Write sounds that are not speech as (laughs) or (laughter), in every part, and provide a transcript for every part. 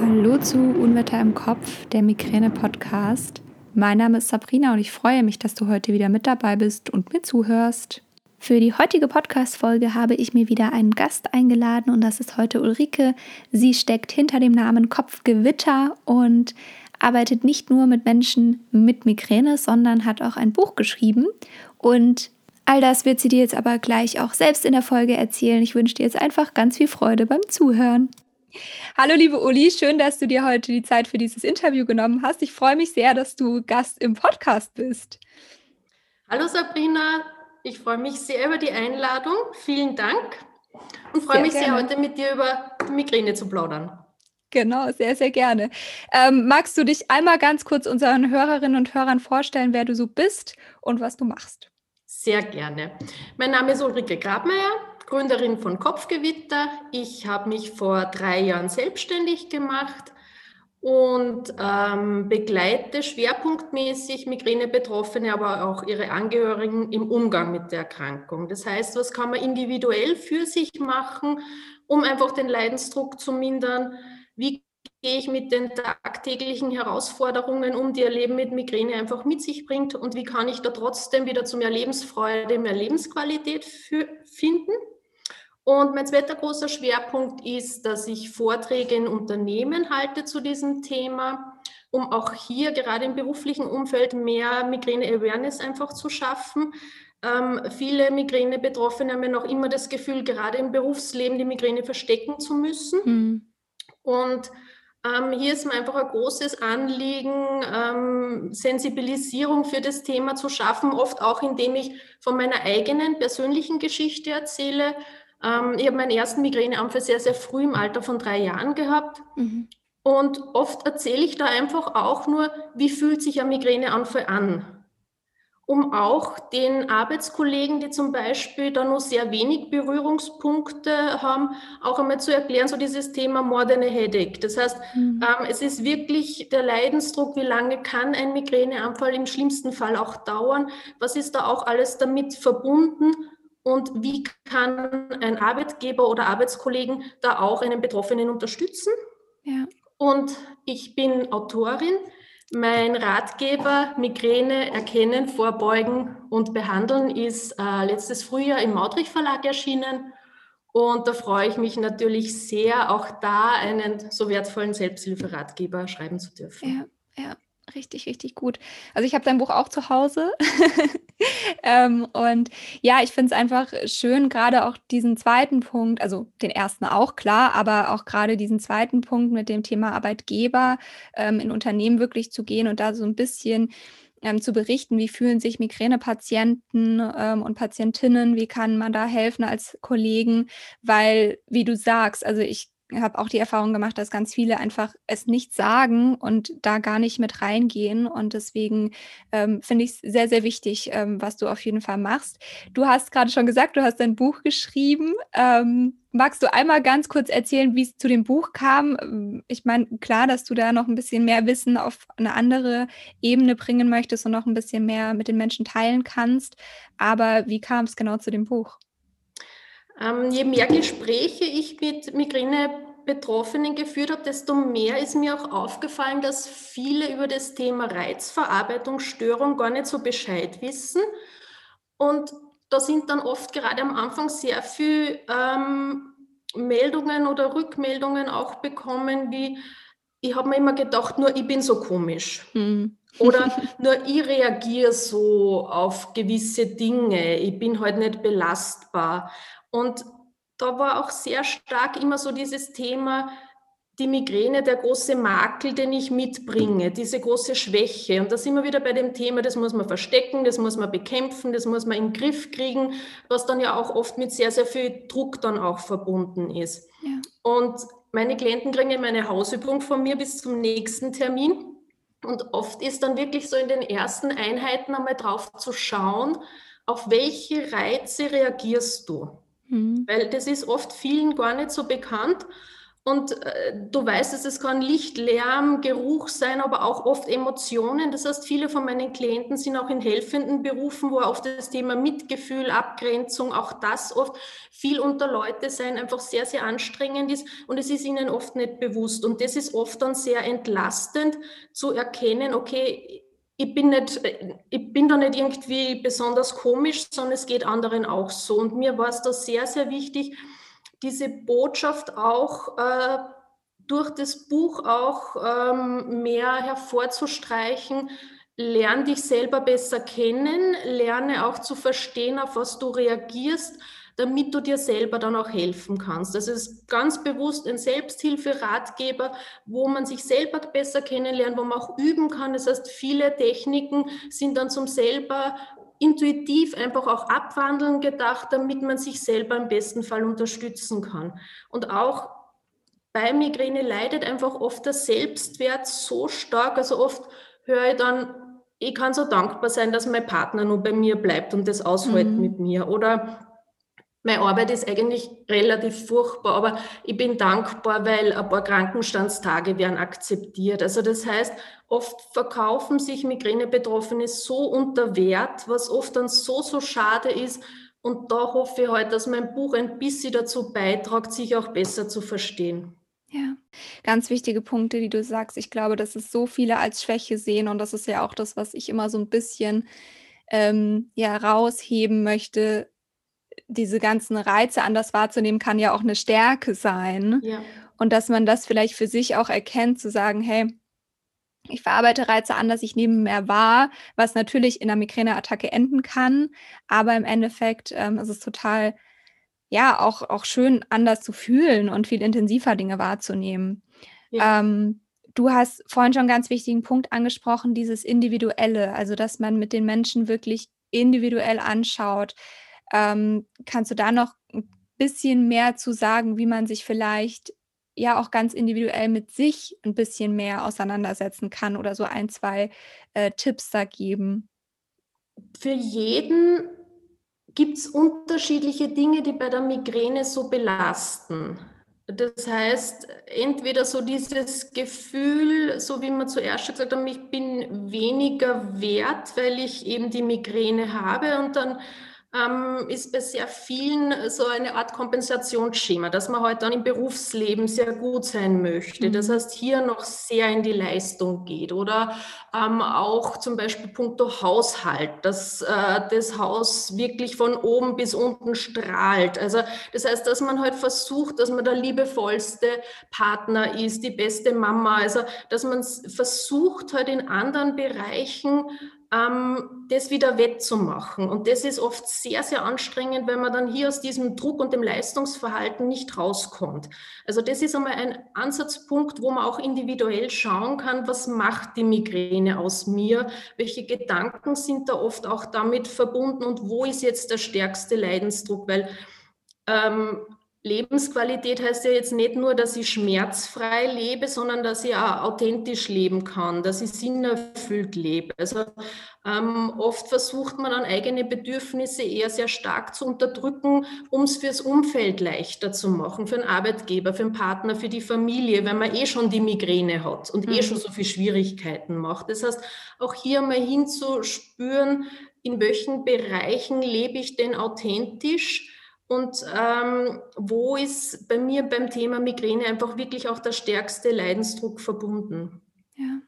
Hallo zu Unwetter im Kopf, der Migräne-Podcast. Mein Name ist Sabrina und ich freue mich, dass du heute wieder mit dabei bist und mir zuhörst. Für die heutige Podcast-Folge habe ich mir wieder einen Gast eingeladen und das ist heute Ulrike. Sie steckt hinter dem Namen Kopfgewitter und arbeitet nicht nur mit Menschen mit Migräne, sondern hat auch ein Buch geschrieben. Und all das wird sie dir jetzt aber gleich auch selbst in der Folge erzählen. Ich wünsche dir jetzt einfach ganz viel Freude beim Zuhören. Hallo liebe Uli, schön, dass du dir heute die Zeit für dieses Interview genommen hast. Ich freue mich sehr, dass du Gast im Podcast bist. Hallo Sabrina, ich freue mich sehr über die Einladung. Vielen Dank und freue sehr mich gerne. sehr, heute mit dir über Migräne zu plaudern. Genau, sehr, sehr gerne. Ähm, magst du dich einmal ganz kurz unseren Hörerinnen und Hörern vorstellen, wer du so bist und was du machst? Sehr gerne. Mein Name ist Ulrike Grabmeier. Gründerin von Kopfgewitter. Ich habe mich vor drei Jahren selbstständig gemacht und ähm, begleite schwerpunktmäßig Migräne-Betroffene, aber auch ihre Angehörigen im Umgang mit der Erkrankung. Das heißt, was kann man individuell für sich machen, um einfach den Leidensdruck zu mindern? Wie gehe ich mit den tagtäglichen Herausforderungen um, die ihr Leben mit Migräne einfach mit sich bringt? Und wie kann ich da trotzdem wieder zu mehr Lebensfreude, mehr Lebensqualität finden? Und mein zweiter großer Schwerpunkt ist, dass ich Vorträge in Unternehmen halte zu diesem Thema, um auch hier gerade im beruflichen Umfeld mehr Migräne-Awareness einfach zu schaffen. Ähm, viele Migräne-Betroffene haben ja noch immer das Gefühl, gerade im Berufsleben die Migräne verstecken zu müssen. Mhm. Und ähm, hier ist mir einfach ein großes Anliegen, ähm, Sensibilisierung für das Thema zu schaffen, oft auch indem ich von meiner eigenen persönlichen Geschichte erzähle ähm, ich habe meinen ersten Migräneanfall sehr, sehr früh im Alter von drei Jahren gehabt. Mhm. Und oft erzähle ich da einfach auch nur, wie fühlt sich ein Migräneanfall an. Um auch den Arbeitskollegen, die zum Beispiel da nur sehr wenig Berührungspunkte haben, auch einmal zu erklären, so dieses Thema More than a Headache. Das heißt, mhm. ähm, es ist wirklich der Leidensdruck, wie lange kann ein Migräneanfall im schlimmsten Fall auch dauern? Was ist da auch alles damit verbunden? Und wie kann ein Arbeitgeber oder Arbeitskollegen da auch einen Betroffenen unterstützen. Ja. Und ich bin Autorin. Mein Ratgeber Migräne erkennen, vorbeugen und behandeln ist äh, letztes Frühjahr im Maudrich Verlag erschienen. Und da freue ich mich natürlich sehr, auch da einen so wertvollen Selbsthilferatgeber schreiben zu dürfen. Ja, ja richtig, richtig gut. Also ich habe dein Buch auch zu Hause. (laughs) ähm, und ja, ich finde es einfach schön, gerade auch diesen zweiten Punkt, also den ersten auch klar, aber auch gerade diesen zweiten Punkt mit dem Thema Arbeitgeber ähm, in Unternehmen wirklich zu gehen und da so ein bisschen ähm, zu berichten, wie fühlen sich Migränepatienten ähm, und Patientinnen, wie kann man da helfen als Kollegen, weil, wie du sagst, also ich habe auch die Erfahrung gemacht, dass ganz viele einfach es nicht sagen und da gar nicht mit reingehen. Und deswegen ähm, finde ich es sehr, sehr wichtig, ähm, was du auf jeden Fall machst. Du hast gerade schon gesagt, du hast ein Buch geschrieben. Ähm, magst du einmal ganz kurz erzählen, wie es zu dem Buch kam? Ich meine, klar, dass du da noch ein bisschen mehr Wissen auf eine andere Ebene bringen möchtest und noch ein bisschen mehr mit den Menschen teilen kannst. Aber wie kam es genau zu dem Buch? Ähm, je mehr Gespräche ich mit Migräne-Betroffenen geführt habe, desto mehr ist mir auch aufgefallen, dass viele über das Thema Reizverarbeitungsstörung gar nicht so Bescheid wissen. Und da sind dann oft gerade am Anfang sehr viel ähm, Meldungen oder Rückmeldungen auch bekommen, wie ich habe mir immer gedacht, nur ich bin so komisch. Mhm. Oder (laughs) nur ich reagiere so auf gewisse Dinge. Ich bin halt nicht belastbar. Und da war auch sehr stark immer so dieses Thema, die Migräne, der große Makel, den ich mitbringe, diese große Schwäche. Und da sind wir wieder bei dem Thema, das muss man verstecken, das muss man bekämpfen, das muss man in den Griff kriegen, was dann ja auch oft mit sehr, sehr viel Druck dann auch verbunden ist. Ja. Und meine Klienten kriegen meine Hausübung von mir bis zum nächsten Termin. Und oft ist dann wirklich so in den ersten Einheiten einmal drauf zu schauen, auf welche Reize reagierst du? Mhm. Weil das ist oft vielen gar nicht so bekannt. Und äh, du weißt es, es kann Licht, Lärm, Geruch sein, aber auch oft Emotionen. Das heißt, viele von meinen Klienten sind auch in helfenden Berufen, wo oft das Thema Mitgefühl, Abgrenzung, auch das oft viel unter Leute sein, einfach sehr, sehr anstrengend ist und es ist ihnen oft nicht bewusst. Und das ist oft dann sehr entlastend zu erkennen, okay, ich bin nicht, ich bin da nicht irgendwie besonders komisch, sondern es geht anderen auch so. Und mir war es da sehr, sehr wichtig, diese Botschaft auch äh, durch das Buch auch ähm, mehr hervorzustreichen. Lerne dich selber besser kennen, lerne auch zu verstehen, auf was du reagierst, damit du dir selber dann auch helfen kannst. Das ist ganz bewusst ein Selbsthilferatgeber, wo man sich selber besser kennenlernt, wo man auch üben kann. Das heißt, viele Techniken sind dann zum selber intuitiv einfach auch abwandeln gedacht, damit man sich selber im besten Fall unterstützen kann. Und auch bei Migräne leidet einfach oft der Selbstwert so stark. Also oft höre ich dann, ich kann so dankbar sein, dass mein Partner nur bei mir bleibt und das aushält mhm. mit mir. Oder meine Arbeit ist eigentlich relativ furchtbar, aber ich bin dankbar, weil ein paar Krankenstandstage werden akzeptiert. Also das heißt, oft verkaufen sich Migräne-Betroffene so unter Wert, was oft dann so, so schade ist. Und da hoffe ich halt, dass mein Buch ein bisschen dazu beiträgt, sich auch besser zu verstehen. Ja, ganz wichtige Punkte, die du sagst. Ich glaube, dass es so viele als Schwäche sehen und das ist ja auch das, was ich immer so ein bisschen ähm, ja rausheben möchte diese ganzen Reize anders wahrzunehmen, kann ja auch eine Stärke sein. Ja. Und dass man das vielleicht für sich auch erkennt, zu sagen, hey, ich verarbeite Reize anders, ich nehme mehr wahr, was natürlich in einer Migräneattacke enden kann. Aber im Endeffekt ähm, ist es total, ja, auch, auch schön anders zu fühlen und viel intensiver Dinge wahrzunehmen. Ja. Ähm, du hast vorhin schon einen ganz wichtigen Punkt angesprochen, dieses Individuelle, also dass man mit den Menschen wirklich individuell anschaut, ähm, kannst du da noch ein bisschen mehr zu sagen, wie man sich vielleicht ja auch ganz individuell mit sich ein bisschen mehr auseinandersetzen kann oder so ein, zwei äh, Tipps da geben? Für jeden gibt es unterschiedliche Dinge, die bei der Migräne so belasten. Das heißt, entweder so dieses Gefühl, so wie man zuerst gesagt hat, ich bin weniger wert, weil ich eben die Migräne habe und dann ähm, ist bei sehr vielen so eine Art Kompensationsschema, dass man heute halt dann im Berufsleben sehr gut sein möchte. Das mhm. heißt, hier noch sehr in die Leistung geht oder ähm, auch zum Beispiel puncto Haushalt, dass äh, das Haus wirklich von oben bis unten strahlt. Also das heißt, dass man halt versucht, dass man der liebevollste Partner ist, die beste Mama. Also dass man versucht halt in anderen Bereichen ähm, das wieder wettzumachen. Und das ist oft sehr, sehr anstrengend, wenn man dann hier aus diesem Druck und dem Leistungsverhalten nicht rauskommt. Also das ist einmal ein Ansatzpunkt, wo man auch individuell schauen kann, was macht die Migräne aus mir, welche Gedanken sind da oft auch damit verbunden und wo ist jetzt der stärkste Leidensdruck, weil ähm, Lebensqualität heißt ja jetzt nicht nur, dass ich schmerzfrei lebe, sondern dass ich auch authentisch leben kann, dass ich sinnerfüllt lebe. Also ähm, oft versucht man dann eigene Bedürfnisse eher sehr stark zu unterdrücken, um es fürs Umfeld leichter zu machen, für den Arbeitgeber, für den Partner, für die Familie, weil man eh schon die Migräne hat und eh mhm. eh schon so viele Schwierigkeiten macht. Das heißt, auch hier mal hinzuspüren, in welchen Bereichen lebe ich denn authentisch? Und ähm, wo ist bei mir beim Thema Migräne einfach wirklich auch der stärkste Leidensdruck verbunden? Ja,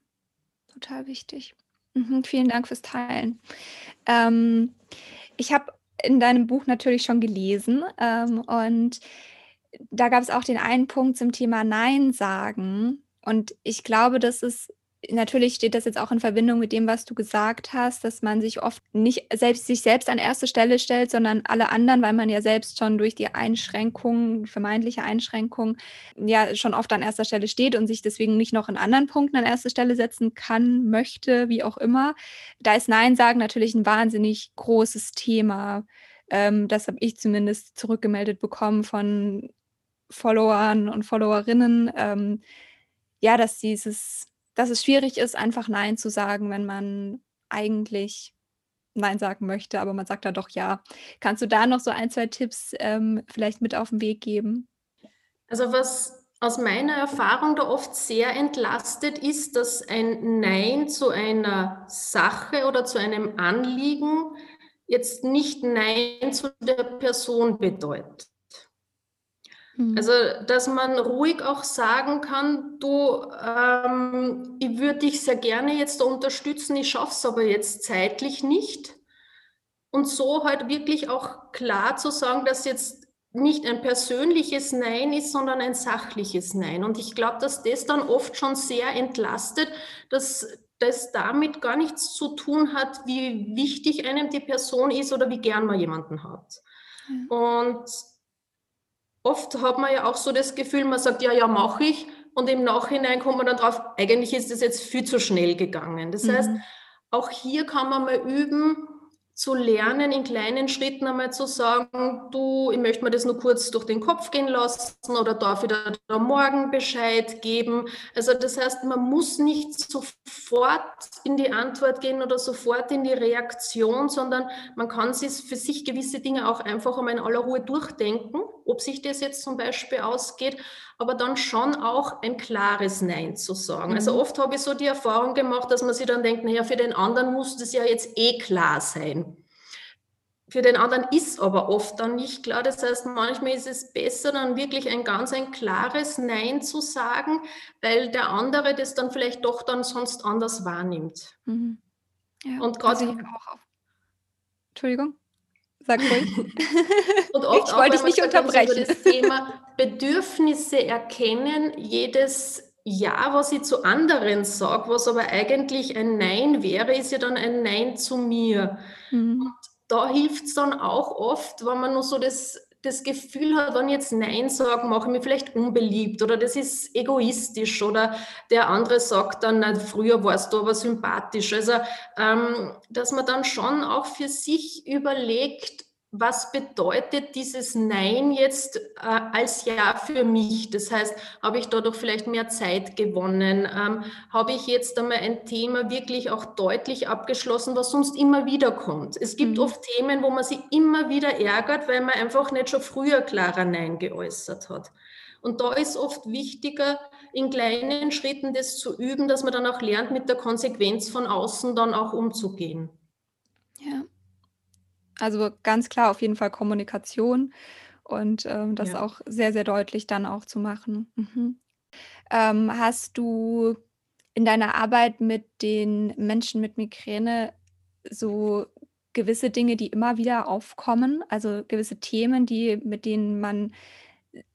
total wichtig. Mhm, vielen Dank fürs Teilen. Ähm, ich habe in deinem Buch natürlich schon gelesen ähm, und da gab es auch den einen Punkt zum Thema Nein sagen. Und ich glaube, das ist natürlich steht das jetzt auch in Verbindung mit dem, was du gesagt hast, dass man sich oft nicht selbst sich selbst an erste Stelle stellt, sondern alle anderen, weil man ja selbst schon durch die Einschränkungen, vermeintliche Einschränkungen, ja schon oft an erster Stelle steht und sich deswegen nicht noch in anderen Punkten an erste Stelle setzen kann, möchte, wie auch immer. Da ist Nein sagen natürlich ein wahnsinnig großes Thema. Ähm, das habe ich zumindest zurückgemeldet bekommen von Followern und Followerinnen. Ähm, ja, dass dieses dass es schwierig ist, einfach Nein zu sagen, wenn man eigentlich Nein sagen möchte, aber man sagt da doch ja. Kannst du da noch so ein, zwei Tipps ähm, vielleicht mit auf den Weg geben? Also was aus meiner Erfahrung da oft sehr entlastet ist, dass ein Nein zu einer Sache oder zu einem Anliegen jetzt nicht Nein zu der Person bedeutet. Mhm. Also, dass man ruhig auch sagen kann, du, ähm, ich würde dich sehr gerne jetzt unterstützen, ich schaffe es aber jetzt zeitlich nicht. Und so halt wirklich auch klar zu sagen, dass jetzt nicht ein persönliches Nein ist, sondern ein sachliches Nein. Und ich glaube, dass das dann oft schon sehr entlastet, dass das damit gar nichts zu tun hat, wie wichtig einem die Person ist oder wie gern man jemanden hat. Mhm. Und oft hat man ja auch so das Gefühl, man sagt, ja, ja, mache ich. Und im Nachhinein kommt man dann drauf, eigentlich ist das jetzt viel zu schnell gegangen. Das mhm. heißt, auch hier kann man mal üben, zu lernen, in kleinen Schritten einmal zu sagen, du, ich möchte mir das nur kurz durch den Kopf gehen lassen oder darf ich da morgen Bescheid geben. Also das heißt, man muss nicht sofort in die Antwort gehen oder sofort in die Reaktion, sondern man kann sich für sich gewisse Dinge auch einfach einmal in aller Ruhe durchdenken, ob sich das jetzt zum Beispiel ausgeht, aber dann schon auch ein klares Nein zu sagen. Also mhm. Also oft habe ich so die Erfahrung gemacht, dass man sich dann denkt, naja, für den anderen muss das ja jetzt eh klar sein. Für den anderen ist aber oft dann nicht klar. Das heißt, manchmal ist es besser, dann wirklich ein ganz ein klares Nein zu sagen, weil der andere das dann vielleicht doch dann sonst anders wahrnimmt. Mhm. Ja, und gerade also Entschuldigung. Sag ruhig. (laughs) Und (laughs) oft ich wollte dich nicht unterbrechen. das Thema Bedürfnisse erkennen, jedes ja, was ich zu anderen sage, was aber eigentlich ein Nein wäre, ist ja dann ein Nein zu mir. Mhm. Und da hilft es dann auch oft, wenn man nur so das, das Gefühl hat, wenn ich jetzt Nein sage, mache ich mich vielleicht unbeliebt oder das ist egoistisch oder der andere sagt dann, na, früher warst du aber sympathisch. Also, ähm, dass man dann schon auch für sich überlegt, was bedeutet dieses Nein jetzt äh, als Ja für mich? Das heißt, habe ich dadurch vielleicht mehr Zeit gewonnen? Ähm, habe ich jetzt einmal ein Thema wirklich auch deutlich abgeschlossen, was sonst immer wieder kommt? Es gibt mhm. oft Themen, wo man sich immer wieder ärgert, weil man einfach nicht schon früher klarer Nein geäußert hat. Und da ist oft wichtiger, in kleinen Schritten das zu üben, dass man dann auch lernt, mit der Konsequenz von außen dann auch umzugehen. Ja. Also ganz klar auf jeden Fall Kommunikation und ähm, das Ja. auch sehr, sehr deutlich dann auch zu machen. Mhm. Ähm, hast du in deiner Arbeit mit den Menschen mit Migräne so gewisse Dinge, die immer wieder aufkommen, also gewisse Themen, die mit denen man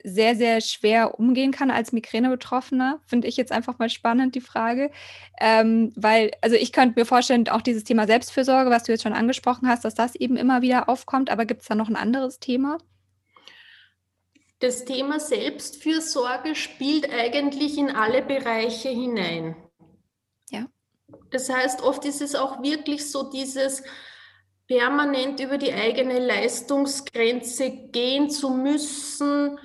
sehr, sehr schwer umgehen kann als Migräne-Betroffener, finde ich jetzt einfach mal spannend, die Frage. Ähm, weil, also ich könnte mir vorstellen, auch dieses Thema Selbstfürsorge, was du jetzt schon angesprochen hast, dass das eben immer wieder aufkommt, aber gibt es da noch ein anderes Thema? Das Thema Selbstfürsorge spielt eigentlich in alle Bereiche hinein. Ja. Das heißt, oft ist es auch wirklich so dieses, permanent über die eigene Leistungsgrenze gehen zu müssen,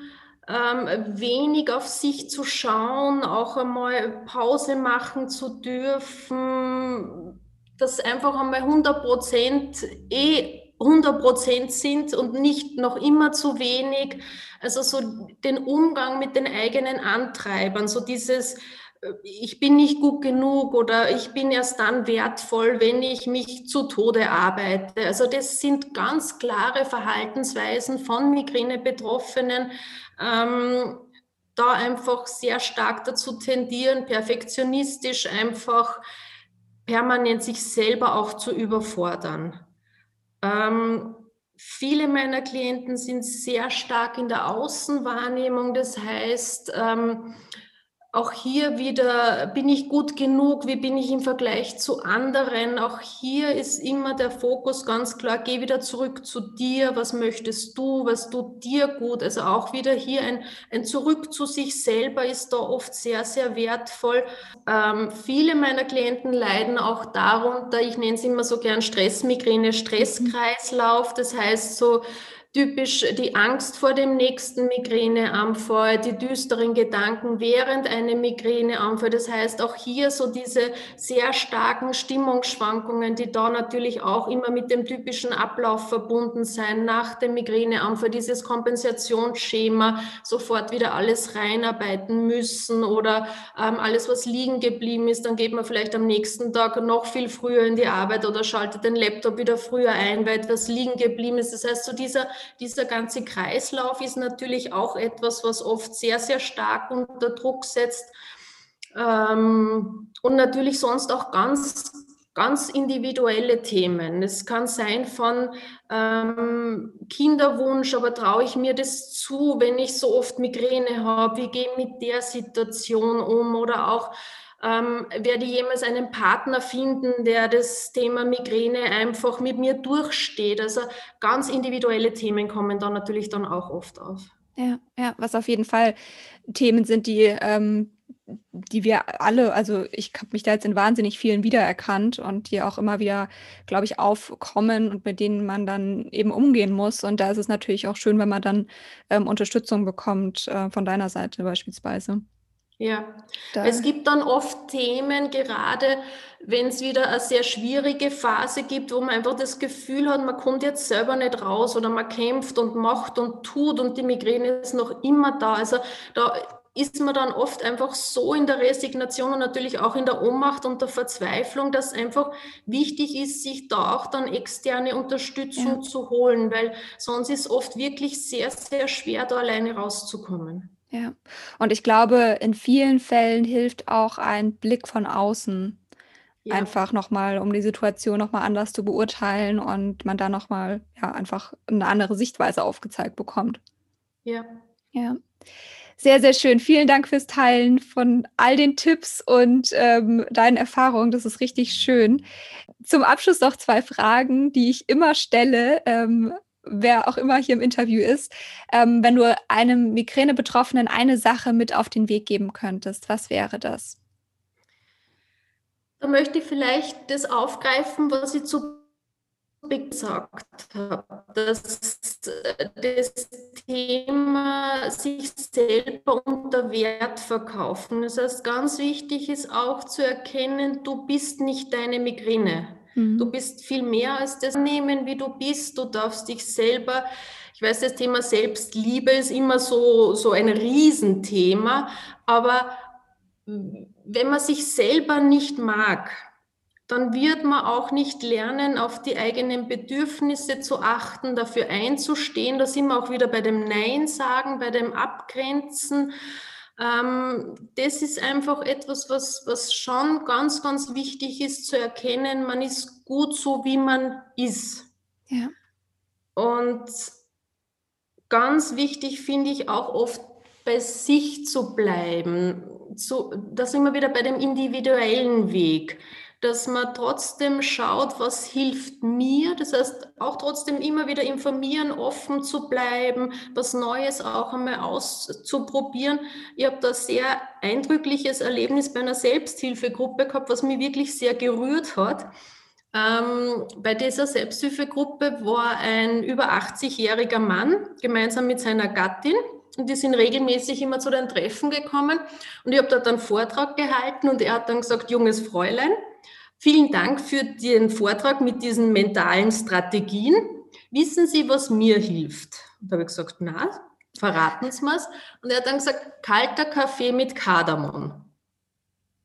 ähm, wenig auf sich zu schauen, auch einmal Pause machen zu dürfen, dass einfach einmal 100 Prozent eh 100 Prozent sind und nicht noch immer zu wenig. Also so den Umgang mit den eigenen Antreibern, so dieses ich bin nicht gut genug oder ich bin erst dann wertvoll, wenn ich mich zu Tode arbeite. Also das sind ganz klare Verhaltensweisen von Migräne-Betroffenen, ähm, da einfach sehr stark dazu tendieren, perfektionistisch einfach permanent sich selber auch zu überfordern. Ähm, viele meiner Klienten sind sehr stark in der Außenwahrnehmung, das heißt, ähm, auch hier wieder, bin ich gut genug? Wie bin ich im Vergleich zu anderen? Auch hier ist immer der Fokus ganz klar, geh wieder zurück zu dir. Was möchtest du? Was tut dir gut? Also auch wieder hier ein, ein Zurück zu sich selber ist da oft sehr, sehr wertvoll. Ähm, viele meiner Klienten leiden auch darunter, ich nenne es immer so gern Stressmigräne, Stresskreislauf. Das heißt so, typisch die Angst vor dem nächsten Migräneanfall, die düsteren Gedanken während einer Migräneanfall. Das heißt, auch hier so diese sehr starken Stimmungsschwankungen, die da natürlich auch immer mit dem typischen Ablauf verbunden sein, nach dem Migräneanfall, dieses Kompensationsschema, sofort wieder alles reinarbeiten müssen oder ähm, alles, was liegen geblieben ist, dann geht man vielleicht am nächsten Tag noch viel früher in die Arbeit oder schaltet den Laptop wieder früher ein, weil etwas liegen geblieben ist. Das heißt, so dieser dieser ganze Kreislauf ist natürlich auch etwas, was oft sehr, sehr stark unter Druck setzt. Ähm, und natürlich sonst auch ganz, ganz individuelle Themen. Es kann sein von ähm, Kinderwunsch, aber traue ich mir das zu, wenn ich so oft Migräne habe? Wie gehe ich mit der Situation um? Oder auch ähm, werde ich jemals einen Partner finden, der das Thema Migräne einfach mit mir durchsteht. Also ganz individuelle Themen kommen da natürlich dann auch oft auf. Ja, ja, was auf jeden Fall Themen sind, die, ähm, die wir alle, also ich habe mich da jetzt in wahnsinnig vielen wiedererkannt und die auch immer wieder, glaube ich, aufkommen und mit denen man dann eben umgehen muss. Und da ist es natürlich auch schön, wenn man dann ähm, Unterstützung bekommt äh, von deiner Seite beispielsweise. Ja, da. es gibt dann oft Themen, gerade wenn es wieder eine sehr schwierige Phase gibt, wo man einfach das Gefühl hat, man kommt jetzt selber nicht raus oder man kämpft und macht und tut und die Migräne ist noch immer da. Also da ist man dann oft einfach so in der Resignation und natürlich auch in der Ohnmacht und der Verzweiflung, dass einfach wichtig ist, sich da auch dann externe Unterstützung ja. zu holen, weil sonst ist oft wirklich sehr, sehr schwer, da alleine rauszukommen. Ja, und ich glaube, in vielen Fällen hilft auch ein Blick von außen. Ja. Einfach nochmal, um die Situation nochmal anders zu beurteilen und man da nochmal ja, einfach eine andere Sichtweise aufgezeigt bekommt. Ja. Ja. Sehr, sehr schön. Vielen Dank fürs Teilen von all den Tipps und ähm, deinen Erfahrungen. Das ist richtig schön. Zum Abschluss noch zwei Fragen, die ich immer stelle. Ähm, wer auch immer hier im Interview ist, ähm, wenn du einem Migräne-Betroffenen eine Sache mit auf den Weg geben könntest, was wäre das? Da möchte ich vielleicht das aufgreifen, was ich zu gesagt habe, dass das Thema sich selber unter Wert verkaufen. Das heißt, ganz wichtig ist auch zu erkennen, du bist nicht deine Migräne. Mhm. Du bist viel mehr als das Nehmen, wie du bist. Du darfst dich selber, ich weiß, das Thema Selbstliebe ist immer so, so ein Riesenthema, aber wenn man sich selber nicht mag, dann wird man auch nicht lernen, auf die eigenen Bedürfnisse zu achten, dafür einzustehen. Da sind wir auch wieder bei dem Nein sagen, bei dem Abgrenzen. Ähm, das ist einfach etwas, was, was schon ganz, ganz wichtig ist zu erkennen. Man ist gut so, wie man ist. Ja. Und ganz wichtig finde ich auch oft bei sich zu bleiben. So, da sind wir wieder bei dem individuellen Weg dass man trotzdem schaut, was hilft mir. Das heißt, auch trotzdem immer wieder informieren, offen zu bleiben, was Neues auch einmal auszuprobieren. Ich habe da sehr eindrückliches Erlebnis bei einer Selbsthilfegruppe gehabt, was mich wirklich sehr gerührt hat. Ähm, bei dieser Selbsthilfegruppe war ein über 80-jähriger Mann gemeinsam mit seiner Gattin und die sind regelmäßig immer zu den Treffen gekommen und ich habe dort einen Vortrag gehalten und er hat dann gesagt, junges Fräulein, Vielen Dank für den Vortrag mit diesen mentalen Strategien. Wissen Sie, was mir hilft? Und da habe ich gesagt, na, verraten Sie mir's. Und er hat dann gesagt, kalter Kaffee mit Kardamom.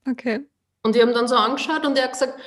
Okay. Und wir haben dann so angeschaut und er hat gesagt,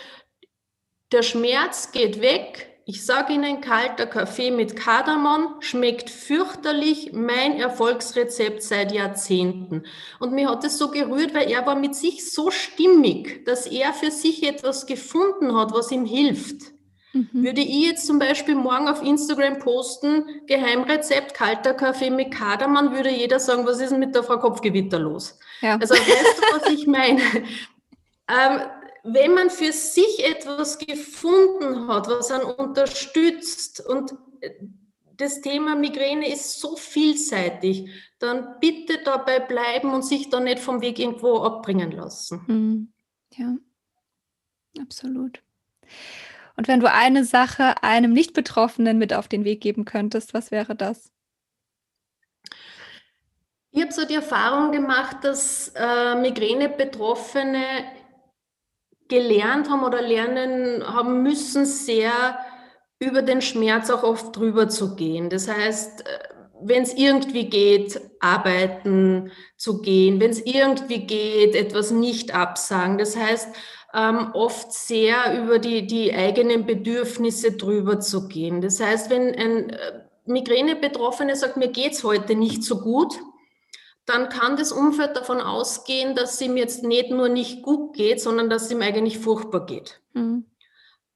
der Schmerz geht weg, ich sage Ihnen, kalter Kaffee mit Kardamom schmeckt fürchterlich. Mein Erfolgsrezept seit Jahrzehnten. Und mir hat es so gerührt, weil er war mit sich so stimmig, dass er für sich etwas gefunden hat, was ihm hilft. Mhm. Würde ich jetzt zum Beispiel morgen auf Instagram posten, Geheimrezept kalter Kaffee mit Kardamom, würde jeder sagen, was ist denn mit der Frau Kopfgewitter los? Ja. Also weißt du, was ich meine? (laughs) ähm, wenn man für sich etwas gefunden hat, was einen unterstützt und äh, das Thema Migräne ist so vielseitig, dann bitte dabei bleiben und sich da nicht vom Weg irgendwo abbringen lassen. Mhm. Ja, absolut. Und wenn du eine Sache einem Nicht-Betroffenen mit auf den Weg geben könntest, was wäre das? Ich habe so die Erfahrung gemacht, dass äh, Migräne-Betroffene gelernt haben oder lernen haben müssen, sehr über den Schmerz auch oft drüber zu gehen. Das heißt, äh, wenn es irgendwie geht, arbeiten zu gehen, wenn es irgendwie geht, etwas nicht absagen. Das heißt, ähm, oft sehr über die, die eigenen Bedürfnisse drüber zu gehen. Das heißt, wenn ein äh, Migräne-Betroffener sagt, mir geht's heute nicht so gut, dann kann das Umfeld davon ausgehen, dass es ihm jetzt nicht nur nicht gut geht, sondern dass es ihm eigentlich furchtbar geht. Mhm.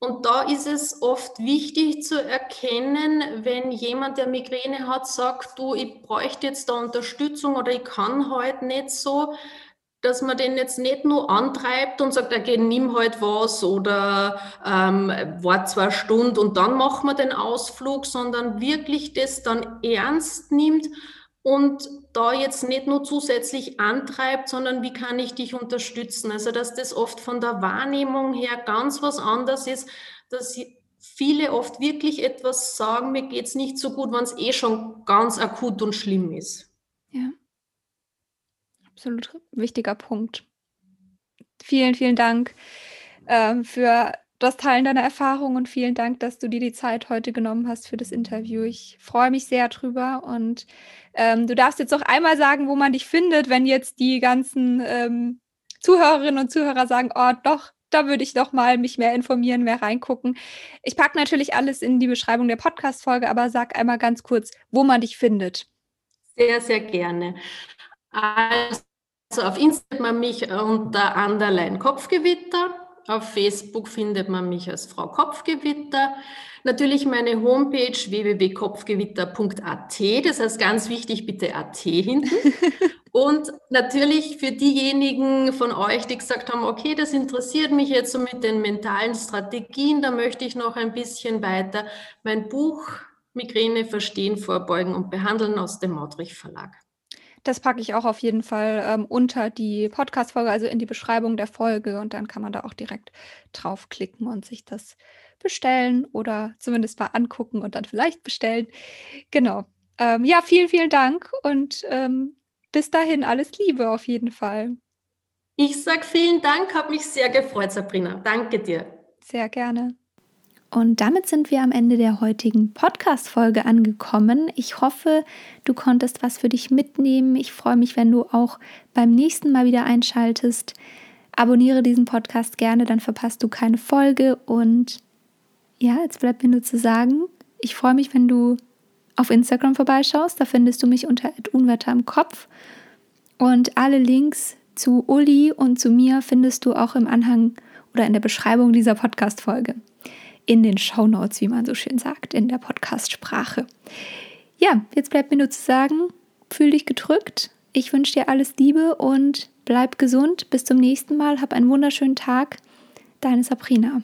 Und da ist es oft wichtig zu erkennen, wenn jemand, der Migräne hat, sagt, du, ich bräuchte jetzt da Unterstützung oder ich kann heute nicht so, dass man den jetzt nicht nur antreibt und sagt, okay, nimm halt was oder ähm, wart zwei Stunden und dann machen wir den Ausflug, sondern wirklich das dann ernst nimmt und da jetzt nicht nur zusätzlich antreibt, sondern wie kann ich dich unterstützen? Also, dass das oft von der Wahrnehmung her ganz was anderes ist, dass viele oft wirklich etwas sagen, mir geht es nicht so gut, wenn es eh schon ganz akut und schlimm ist. Ja. Absolut wichtiger Punkt. Vielen, vielen Dank äh, für das Teilen deiner Erfahrungen und vielen Dank, dass du dir die Zeit heute genommen hast für das Interview. Ich freue mich sehr drüber und ähm, du darfst jetzt noch einmal sagen, wo man dich findet, wenn jetzt die ganzen ähm, Zuhörerinnen und Zuhörer sagen, oh doch, da würde ich doch mal mich mehr informieren, mehr reingucken. Ich packe natürlich alles in die Beschreibung der Podcast-Folge, aber sag einmal ganz kurz, wo man dich findet. Sehr, sehr gerne. Also auf Instagram mich unter Underline Kopfgewitter auf Facebook findet man mich als Frau Kopfgewitter. Natürlich meine Homepage www.kopfgewitter.at, das heißt ganz wichtig, bitte AT hinten. (laughs) Und natürlich für diejenigen von euch, die gesagt haben, okay, das interessiert mich jetzt so mit den mentalen Strategien, da möchte ich noch ein bisschen weiter mein Buch Migräne verstehen, vorbeugen und behandeln aus dem Maudrich Verlag. Das packe ich auch auf jeden Fall ähm, unter die Podcast-Folge, also in die Beschreibung der Folge. Und dann kann man da auch direkt draufklicken und sich das bestellen oder zumindest mal angucken und dann vielleicht bestellen. Genau. Ähm, ja, vielen, vielen Dank und ähm, bis dahin alles Liebe auf jeden Fall. Ich sage vielen Dank, habe mich sehr gefreut, Sabrina. Danke dir. Sehr gerne. Und damit sind wir am Ende der heutigen Podcast-Folge angekommen. Ich hoffe, du konntest was für dich mitnehmen. Ich freue mich, wenn du auch beim nächsten Mal wieder einschaltest. Abonniere diesen Podcast gerne, dann verpasst du keine Folge. Und ja, jetzt bleibt mir nur zu sagen, ich freue mich, wenn du auf Instagram vorbeischaust. Da findest du mich unter Unwetter im Kopf. Und alle Links zu Uli und zu mir findest du auch im Anhang oder in der Beschreibung dieser Podcast-Folge in den Shownotes, wie man so schön sagt, in der Podcast-Sprache. Ja, jetzt bleibt mir nur zu sagen, fühl dich gedrückt. Ich wünsche dir alles Liebe und bleib gesund. Bis zum nächsten Mal. Hab einen wunderschönen Tag. Deine Sabrina.